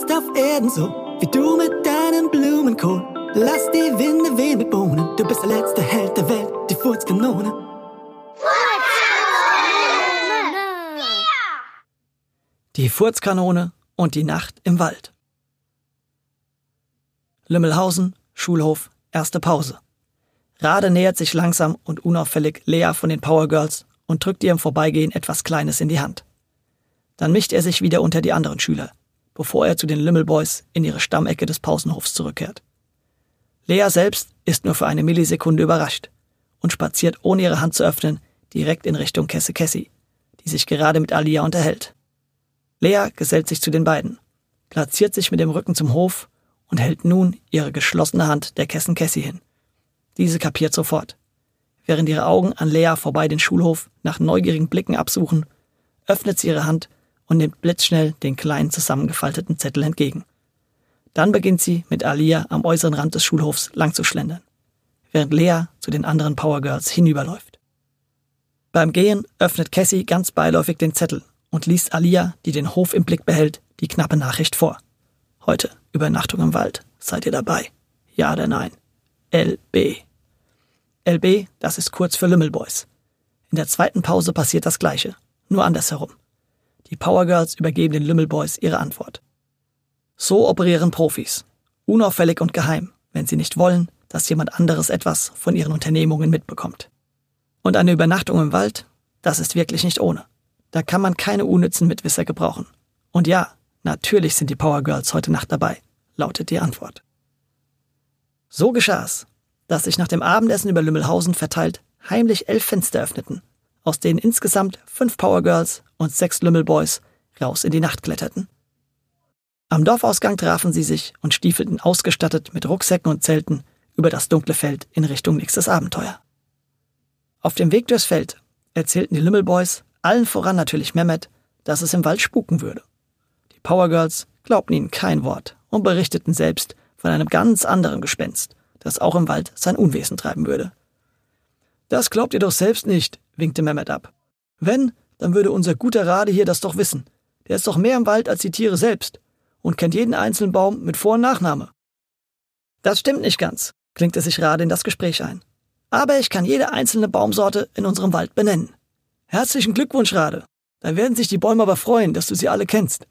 jetzt auf Erden so, wie du mit deinem Blumenkohl. Lass die Winde wehen mit Bohnen, du bist der letzte Held der Welt, die Furzkanone. Die Furzkanone und die Nacht im Wald. Lümmelhausen, Schulhof, erste Pause. Rade nähert sich langsam und unauffällig Lea von den Power Girls und drückt ihr im Vorbeigehen etwas Kleines in die Hand. Dann mischt er sich wieder unter die anderen Schüler, bevor er zu den Lümmelboys in ihre Stammecke des Pausenhofs zurückkehrt. Lea selbst ist nur für eine Millisekunde überrascht und spaziert, ohne ihre Hand zu öffnen, direkt in Richtung Kesse Cassie, die sich gerade mit Alia unterhält. Lea gesellt sich zu den beiden, platziert sich mit dem Rücken zum Hof und hält nun ihre geschlossene Hand der Kessen Cassie hin. Diese kapiert sofort. Während ihre Augen an Lea vorbei den Schulhof nach neugierigen Blicken absuchen, öffnet sie ihre Hand und nimmt blitzschnell den kleinen zusammengefalteten Zettel entgegen. Dann beginnt sie mit Alia am äußeren Rand des Schulhofs lang zu schlendern, während Lea zu den anderen Power Girls hinüberläuft. Beim Gehen öffnet Cassie ganz beiläufig den Zettel und liest Alia, die den Hof im Blick behält, die knappe Nachricht vor. Heute Übernachtung im Wald. Seid ihr dabei? Ja oder nein? LB. LB, das ist kurz für Lümmelboys. In der zweiten Pause passiert das Gleiche, nur andersherum. Die Power Girls übergeben den Lümmelboys ihre Antwort. So operieren Profis. Unauffällig und geheim, wenn sie nicht wollen, dass jemand anderes etwas von ihren Unternehmungen mitbekommt. Und eine Übernachtung im Wald, das ist wirklich nicht ohne. Da kann man keine unnützen Mitwisser gebrauchen. Und ja, natürlich sind die Power Girls heute Nacht dabei, lautet die Antwort. So geschah es, dass sich nach dem Abendessen über Lümmelhausen verteilt heimlich elf Fenster öffneten, aus denen insgesamt fünf Power Girls und sechs Lümmelboys raus in die Nacht kletterten. Am Dorfausgang trafen sie sich und stiefelten ausgestattet mit Rucksäcken und Zelten über das dunkle Feld in Richtung nächstes Abenteuer. Auf dem Weg durchs Feld erzählten die Lümmelboys, allen voran natürlich Mehmet, dass es im Wald spuken würde. Die Power Girls glaubten ihnen kein Wort und berichteten selbst von einem ganz anderen Gespenst, das auch im Wald sein Unwesen treiben würde. Das glaubt ihr doch selbst nicht, winkte Mehmet ab. Wenn, dann würde unser guter Rade hier das doch wissen. Der ist doch mehr im Wald als die Tiere selbst und kennt jeden einzelnen Baum mit Vor- und Nachname. Das stimmt nicht ganz, klingte sich Rade in das Gespräch ein. Aber ich kann jede einzelne Baumsorte in unserem Wald benennen. Herzlichen Glückwunsch, Rade. Da werden sich die Bäume aber freuen, dass du sie alle kennst,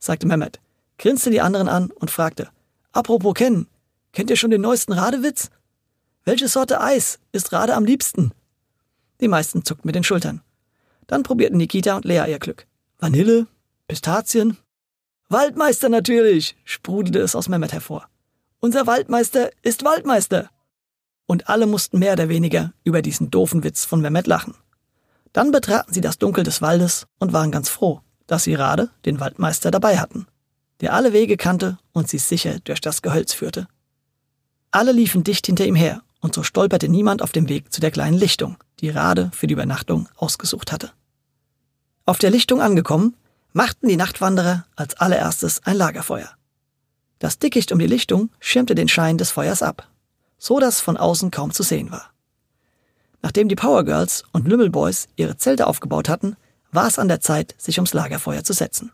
sagte Mehmet, grinste die anderen an und fragte, Apropos kennen, kennt ihr schon den neuesten Radewitz? Welche Sorte Eis ist Rade am liebsten? Die meisten zuckten mit den Schultern. Dann probierten Nikita und Lea ihr Glück. Vanille? Pistazien? Waldmeister natürlich, sprudelte es aus Mehmet hervor. Unser Waldmeister ist Waldmeister. Und alle mussten mehr oder weniger über diesen doofen Witz von Mehmet lachen. Dann betraten sie das Dunkel des Waldes und waren ganz froh, dass sie Rade, den Waldmeister, dabei hatten der alle Wege kannte und sie sicher durch das Gehölz führte. Alle liefen dicht hinter ihm her, und so stolperte niemand auf dem Weg zu der kleinen Lichtung, die Rade für die Übernachtung ausgesucht hatte. Auf der Lichtung angekommen, machten die Nachtwanderer als allererstes ein Lagerfeuer. Das Dickicht um die Lichtung schirmte den Schein des Feuers ab, so dass von außen kaum zu sehen war. Nachdem die Power Girls und Lümmelboys ihre Zelte aufgebaut hatten, war es an der Zeit, sich ums Lagerfeuer zu setzen,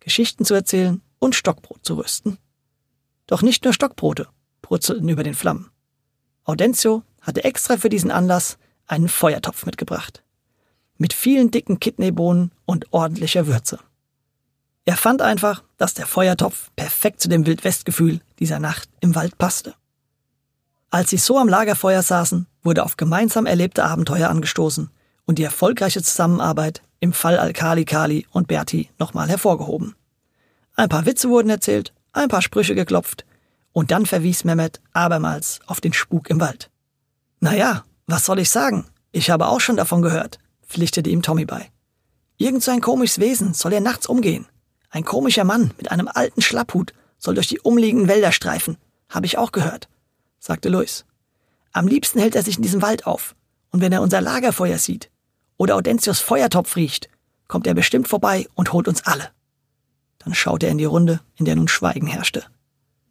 Geschichten zu erzählen und Stockbrot zu rösten. Doch nicht nur Stockbrote brutzelten über den Flammen. Audencio hatte extra für diesen Anlass einen Feuertopf mitgebracht. Mit vielen dicken Kidneybohnen und ordentlicher Würze. Er fand einfach, dass der Feuertopf perfekt zu dem Wildwestgefühl dieser Nacht im Wald passte. Als sie so am Lagerfeuer saßen, wurde auf gemeinsam erlebte Abenteuer angestoßen und die erfolgreiche Zusammenarbeit im Fall Alkali Kali und Berti nochmal hervorgehoben. Ein paar Witze wurden erzählt, ein paar Sprüche geklopft, und dann verwies Mehmet abermals auf den Spuk im Wald. Naja, was soll ich sagen? Ich habe auch schon davon gehört, pflichtete ihm Tommy bei. Irgend so ein komisches Wesen soll er nachts umgehen. Ein komischer Mann mit einem alten Schlapphut soll durch die umliegenden Wälder streifen, habe ich auch gehört, sagte Luis. Am liebsten hält er sich in diesem Wald auf, und wenn er unser Lagerfeuer sieht oder Audentius Feuertopf riecht, kommt er bestimmt vorbei und holt uns alle. Dann schaute er in die Runde, in der nun Schweigen herrschte.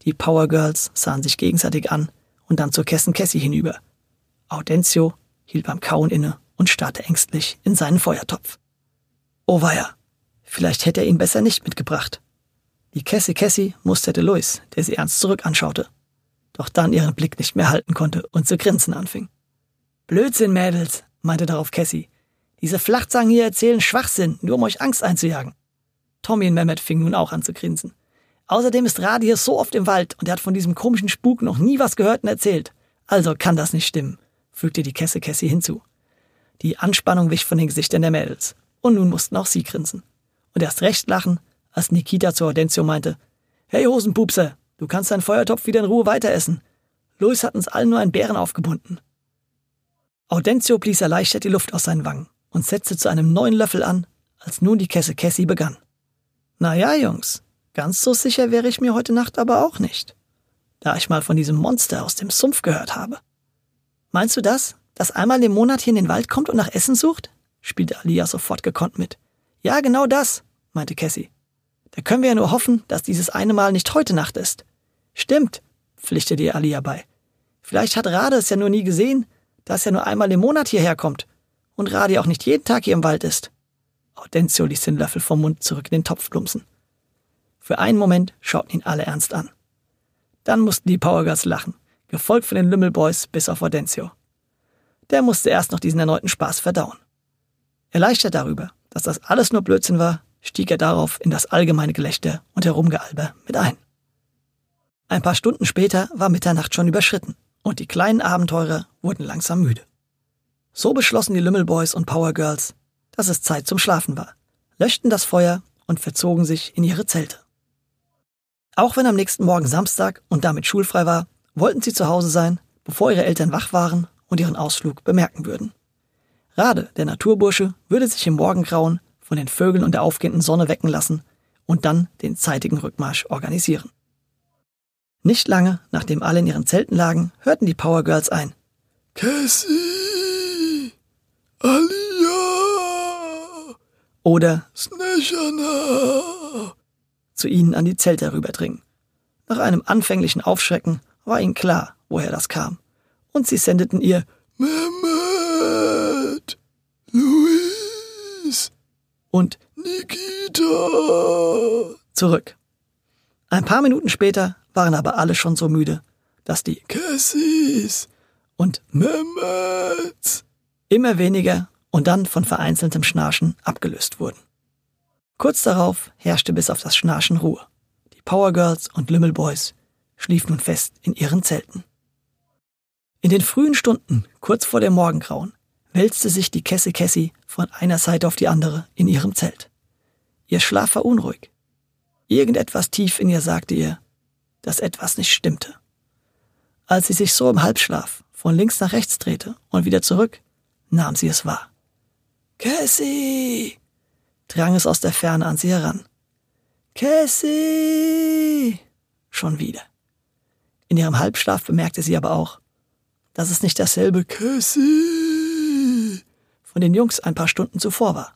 Die Power Girls sahen sich gegenseitig an und dann zur Kessen Cassie hinüber. Audencio hielt beim Kauen inne und starrte ängstlich in seinen Feuertopf. Oh weia, vielleicht hätte er ihn besser nicht mitgebracht. Die Cassie Cassie musterte Louis, der sie ernst zurück anschaute. Doch dann ihren Blick nicht mehr halten konnte und zu grinsen anfing. Blödsinn, Mädels, meinte darauf Cassie. Diese Flachzangen hier erzählen Schwachsinn, nur um euch Angst einzujagen. Tommy und Mehmet fingen nun auch an zu grinsen. Außerdem ist Radi hier so oft im Wald und er hat von diesem komischen Spuk noch nie was gehört und erzählt. Also kann das nicht stimmen, fügte die Kesse Cassie hinzu. Die Anspannung wich von den Gesichtern der Mädels. Und nun mussten auch sie grinsen. Und erst recht lachen, als Nikita zu Audencio meinte, Hey Hosenpupse, du kannst deinen Feuertopf wieder in Ruhe weiteressen. Louis hat uns allen nur einen Bären aufgebunden. Audencio blies erleichtert die Luft aus seinen Wangen und setzte zu einem neuen Löffel an, als nun die Kesse Cassie begann. Na ja, Jungs, ganz so sicher wäre ich mir heute Nacht aber auch nicht, da ich mal von diesem Monster aus dem Sumpf gehört habe. Meinst du das, das einmal im Monat hier in den Wald kommt und nach Essen sucht? spielte Alia sofort gekonnt mit. Ja, genau das, meinte Cassie. Da können wir ja nur hoffen, dass dieses eine Mal nicht heute Nacht ist. Stimmt, pflichtete ihr Alia bei. Vielleicht hat Rade es ja nur nie gesehen, dass er nur einmal im Monat hierher kommt und Radi auch nicht jeden Tag hier im Wald ist. Audencio ließ den Löffel vom Mund zurück in den Topf plumpsen. Für einen Moment schauten ihn alle ernst an. Dann mussten die Powergirls lachen, gefolgt von den Lümmelboys bis auf Audencio. Der musste erst noch diesen erneuten Spaß verdauen. Erleichtert darüber, dass das alles nur Blödsinn war, stieg er darauf in das allgemeine Gelächter und Herumgealber mit ein. Ein paar Stunden später war Mitternacht schon überschritten und die kleinen Abenteurer wurden langsam müde. So beschlossen die Lümmelboys und Powergirls, dass es Zeit zum Schlafen war, löschten das Feuer und verzogen sich in ihre Zelte. Auch wenn am nächsten Morgen Samstag und damit schulfrei war, wollten sie zu Hause sein, bevor ihre Eltern wach waren und ihren Ausflug bemerken würden. Rade, der Naturbursche, würde sich im Morgengrauen von den Vögeln und der aufgehenden Sonne wecken lassen und dann den zeitigen Rückmarsch organisieren. Nicht lange, nachdem alle in ihren Zelten lagen, hörten die Power Girls ein. Cassie! Alia! Oder Sneshana! zu ihnen an die Zelte herüberdringen. Nach einem anfänglichen Aufschrecken war ihnen klar, woher das kam. Und sie sendeten ihr Mehmet! Luis! und Nikita! zurück. Ein paar Minuten später waren aber alle schon so müde, dass die Cassies! und Mehmets! immer weniger und dann von vereinzeltem Schnarchen abgelöst wurden. Kurz darauf herrschte bis auf das Schnarchen Ruhe. Die Power Girls und Lümmelboys schliefen nun fest in ihren Zelten. In den frühen Stunden, kurz vor dem Morgengrauen, wälzte sich die Kesse Cassie von einer Seite auf die andere in ihrem Zelt. Ihr Schlaf war unruhig. Irgendetwas tief in ihr sagte ihr, dass etwas nicht stimmte. Als sie sich so im Halbschlaf von links nach rechts drehte und wieder zurück, nahm sie es wahr. Cassie! drang es aus der Ferne an sie heran. Cassie! Schon wieder. In ihrem Halbschlaf bemerkte sie aber auch, dass es nicht dasselbe Cassie! von den Jungs ein paar Stunden zuvor war.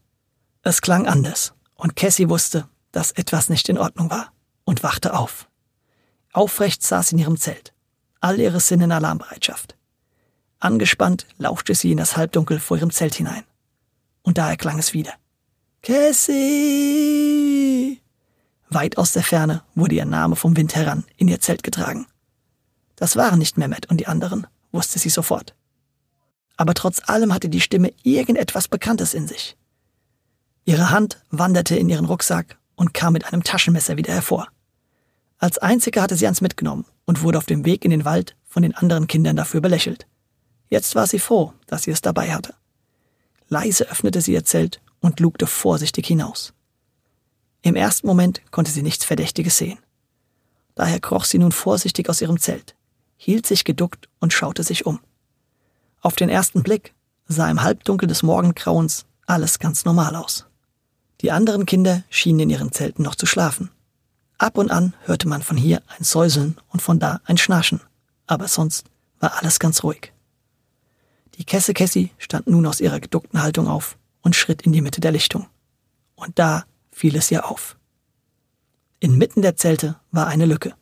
Es klang anders, und Cassie wusste, dass etwas nicht in Ordnung war, und wachte auf. Aufrecht saß sie in ihrem Zelt, all ihre Sinne in Alarmbereitschaft. Angespannt lauschte sie in das Halbdunkel vor ihrem Zelt hinein. Und da erklang es wieder. Cassie! Weit aus der Ferne wurde ihr Name vom Wind heran in ihr Zelt getragen. Das waren nicht Mehmet und die anderen, wusste sie sofort. Aber trotz allem hatte die Stimme irgendetwas Bekanntes in sich. Ihre Hand wanderte in ihren Rucksack und kam mit einem Taschenmesser wieder hervor. Als einzige hatte sie eins mitgenommen und wurde auf dem Weg in den Wald von den anderen Kindern dafür belächelt. Jetzt war sie froh, dass sie es dabei hatte. Leise öffnete sie ihr Zelt und lugte vorsichtig hinaus. Im ersten Moment konnte sie nichts Verdächtiges sehen. Daher kroch sie nun vorsichtig aus ihrem Zelt, hielt sich geduckt und schaute sich um. Auf den ersten Blick sah im Halbdunkel des Morgengrauens alles ganz normal aus. Die anderen Kinder schienen in ihren Zelten noch zu schlafen. Ab und an hörte man von hier ein Säuseln und von da ein Schnarchen, aber sonst war alles ganz ruhig. Die Kesse Cassie stand nun aus ihrer geduckten Haltung auf und schritt in die Mitte der Lichtung. Und da fiel es ihr auf. Inmitten der Zelte war eine Lücke.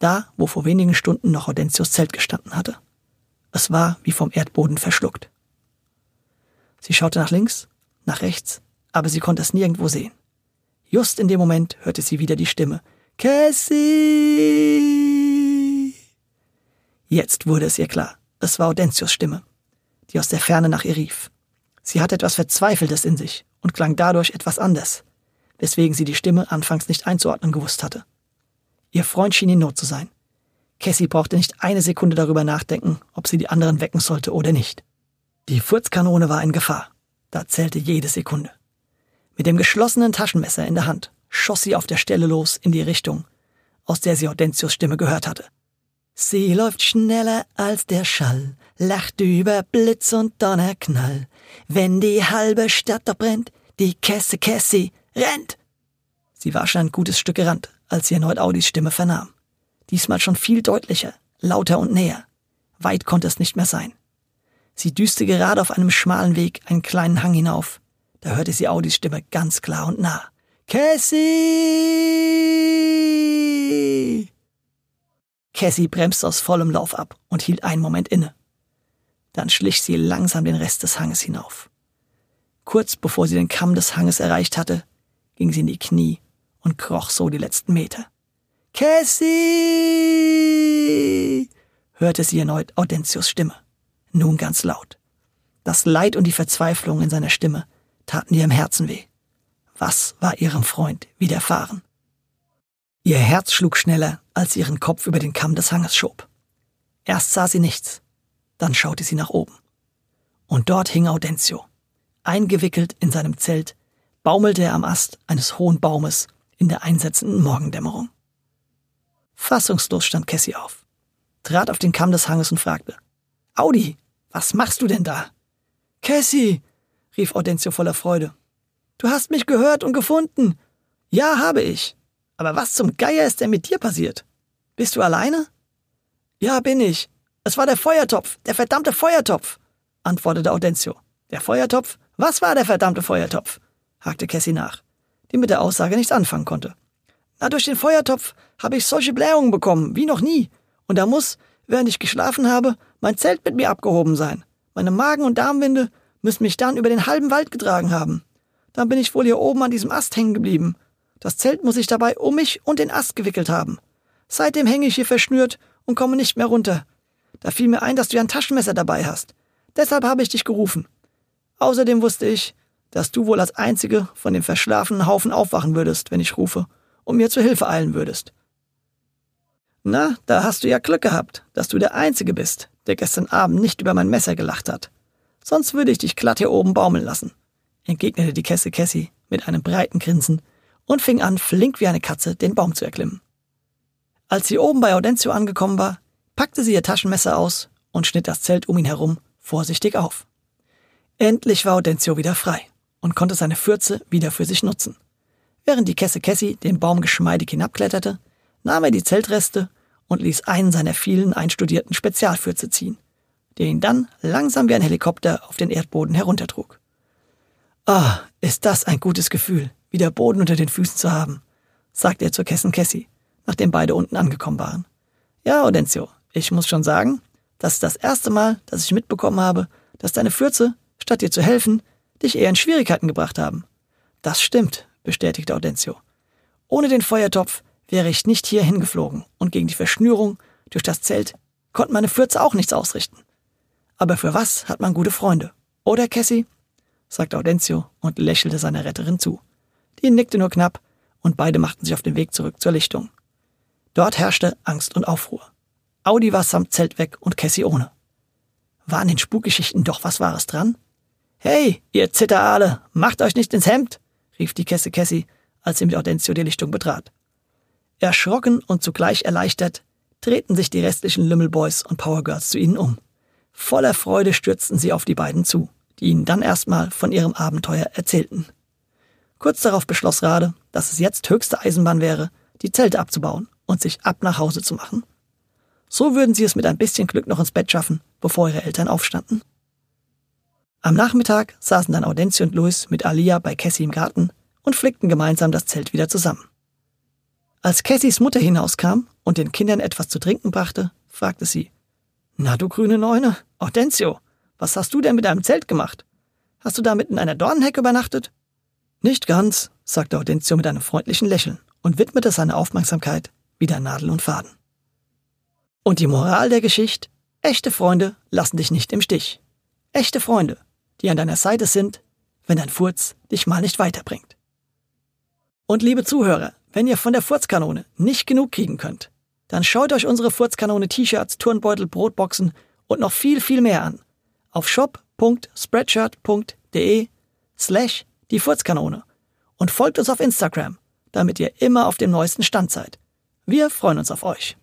Da, wo vor wenigen Stunden noch Audentius Zelt gestanden hatte. Es war wie vom Erdboden verschluckt. Sie schaute nach links, nach rechts, aber sie konnte es nirgendwo sehen. Just in dem Moment hörte sie wieder die Stimme. Cassie! Jetzt wurde es ihr klar. Es war Audentius Stimme, die aus der Ferne nach ihr rief. Sie hatte etwas Verzweifeltes in sich und klang dadurch etwas anders, weswegen sie die Stimme anfangs nicht einzuordnen gewusst hatte. Ihr Freund schien in Not zu sein. Cassie brauchte nicht eine Sekunde darüber nachdenken, ob sie die anderen wecken sollte oder nicht. Die Furzkanone war in Gefahr. Da zählte jede Sekunde. Mit dem geschlossenen Taschenmesser in der Hand schoss sie auf der Stelle los in die Richtung, aus der sie Audentius Stimme gehört hatte. Sie läuft schneller als der Schall, lacht über Blitz und Donnerknall. Wenn die halbe Stadt doch brennt, die Kesse Cassie rennt! Sie war schon ein gutes Stück gerannt, als sie erneut Audis Stimme vernahm. Diesmal schon viel deutlicher, lauter und näher. Weit konnte es nicht mehr sein. Sie düste gerade auf einem schmalen Weg einen kleinen Hang hinauf. Da hörte sie Audis Stimme ganz klar und nah. Cassie! Cassie bremste aus vollem Lauf ab und hielt einen Moment inne. Dann schlich sie langsam den Rest des Hanges hinauf. Kurz bevor sie den Kamm des Hanges erreicht hatte, ging sie in die Knie und kroch so die letzten Meter. Cassie! hörte sie erneut Audentius Stimme, nun ganz laut. Das Leid und die Verzweiflung in seiner Stimme taten ihr im Herzen weh. Was war ihrem Freund widerfahren? Ihr Herz schlug schneller, als sie ihren Kopf über den Kamm des Hanges schob. Erst sah sie nichts, dann schaute sie nach oben. Und dort hing Audentio. Eingewickelt in seinem Zelt baumelte er am Ast eines hohen Baumes in der einsetzenden Morgendämmerung. Fassungslos stand Cassie auf, trat auf den Kamm des Hanges und fragte, Audi, was machst du denn da? Cassie, rief Audentio voller Freude. Du hast mich gehört und gefunden. Ja, habe ich. Aber was zum Geier ist denn mit dir passiert? Bist du alleine? Ja, bin ich. Es war der Feuertopf, der verdammte Feuertopf, antwortete Audentio. Der Feuertopf? Was war der verdammte Feuertopf? hakte Cassie nach, die mit der Aussage nichts anfangen konnte. Na, durch den Feuertopf habe ich solche Blähungen bekommen, wie noch nie. Und da muss, während ich geschlafen habe, mein Zelt mit mir abgehoben sein. Meine Magen- und Darmwinde müssen mich dann über den halben Wald getragen haben. Dann bin ich wohl hier oben an diesem Ast hängen geblieben. Das Zelt muss ich dabei um mich und den Ast gewickelt haben. Seitdem hänge ich hier verschnürt und komme nicht mehr runter. Da fiel mir ein, dass du ja ein Taschenmesser dabei hast. Deshalb habe ich dich gerufen. Außerdem wusste ich, dass du wohl als Einzige von dem verschlafenen Haufen aufwachen würdest, wenn ich rufe, und mir zu Hilfe eilen würdest. Na, da hast du ja Glück gehabt, dass du der Einzige bist, der gestern Abend nicht über mein Messer gelacht hat. Sonst würde ich dich glatt hier oben baumeln lassen entgegnete die Kesse Cassie mit einem breiten Grinsen und fing an, flink wie eine Katze den Baum zu erklimmen. Als sie oben bei Audentio angekommen war, packte sie ihr Taschenmesser aus und schnitt das Zelt um ihn herum vorsichtig auf. Endlich war Audentio wieder frei und konnte seine Fürze wieder für sich nutzen. Während die Kesse Cassie den Baum geschmeidig hinabkletterte, nahm er die Zeltreste und ließ einen seiner vielen einstudierten Spezialfürze ziehen, der ihn dann langsam wie ein Helikopter auf den Erdboden heruntertrug. Ah, ist das ein gutes Gefühl, wieder Boden unter den Füßen zu haben, sagte er zur Kessen Cassie, nachdem beide unten angekommen waren. Ja, Audentio, ich muss schon sagen, das ist das erste Mal, dass ich mitbekommen habe, dass deine Fürze, statt dir zu helfen, dich eher in Schwierigkeiten gebracht haben. Das stimmt, bestätigte Audentio. Ohne den Feuertopf wäre ich nicht hier hingeflogen und gegen die Verschnürung durch das Zelt konnten meine Fürze auch nichts ausrichten. Aber für was hat man gute Freunde? Oder, Cassie? sagte Audentio und lächelte seiner Retterin zu. Die nickte nur knapp und beide machten sich auf den Weg zurück zur Lichtung. Dort herrschte Angst und Aufruhr. Audi war samt Zelt weg und Cassie ohne. War an den Spukgeschichten doch was Wahres dran? Hey, ihr Zitterale, macht euch nicht ins Hemd, rief die Kesse Cassie, als sie mit Audentio die Lichtung betrat. Erschrocken und zugleich erleichtert drehten sich die restlichen Lümmelboys und Powergirls zu ihnen um. Voller Freude stürzten sie auf die beiden zu die ihnen dann erstmal von ihrem Abenteuer erzählten. Kurz darauf beschloss Rade, dass es jetzt höchste Eisenbahn wäre, die Zelte abzubauen und sich ab nach Hause zu machen. So würden sie es mit ein bisschen Glück noch ins Bett schaffen, bevor ihre Eltern aufstanden. Am Nachmittag saßen dann Audenzi und Louis mit Alia bei Cassie im Garten und flickten gemeinsam das Zelt wieder zusammen. Als Cassies Mutter hinauskam und den Kindern etwas zu trinken brachte, fragte sie, Na du grüne Neune, Audentio, was hast du denn mit deinem Zelt gemacht? Hast du damit in einer Dornenhecke übernachtet? Nicht ganz, sagte Audentio mit einem freundlichen Lächeln und widmete seine Aufmerksamkeit wieder Nadel und Faden. Und die Moral der Geschichte? Echte Freunde lassen dich nicht im Stich. Echte Freunde, die an deiner Seite sind, wenn dein Furz dich mal nicht weiterbringt. Und liebe Zuhörer, wenn ihr von der Furzkanone nicht genug kriegen könnt, dann schaut euch unsere Furzkanone T-Shirts, Turnbeutel, Brotboxen und noch viel, viel mehr an. Auf shop.spreadshirt.de slash die Furzkanone und folgt uns auf Instagram, damit ihr immer auf dem neuesten Stand seid. Wir freuen uns auf euch.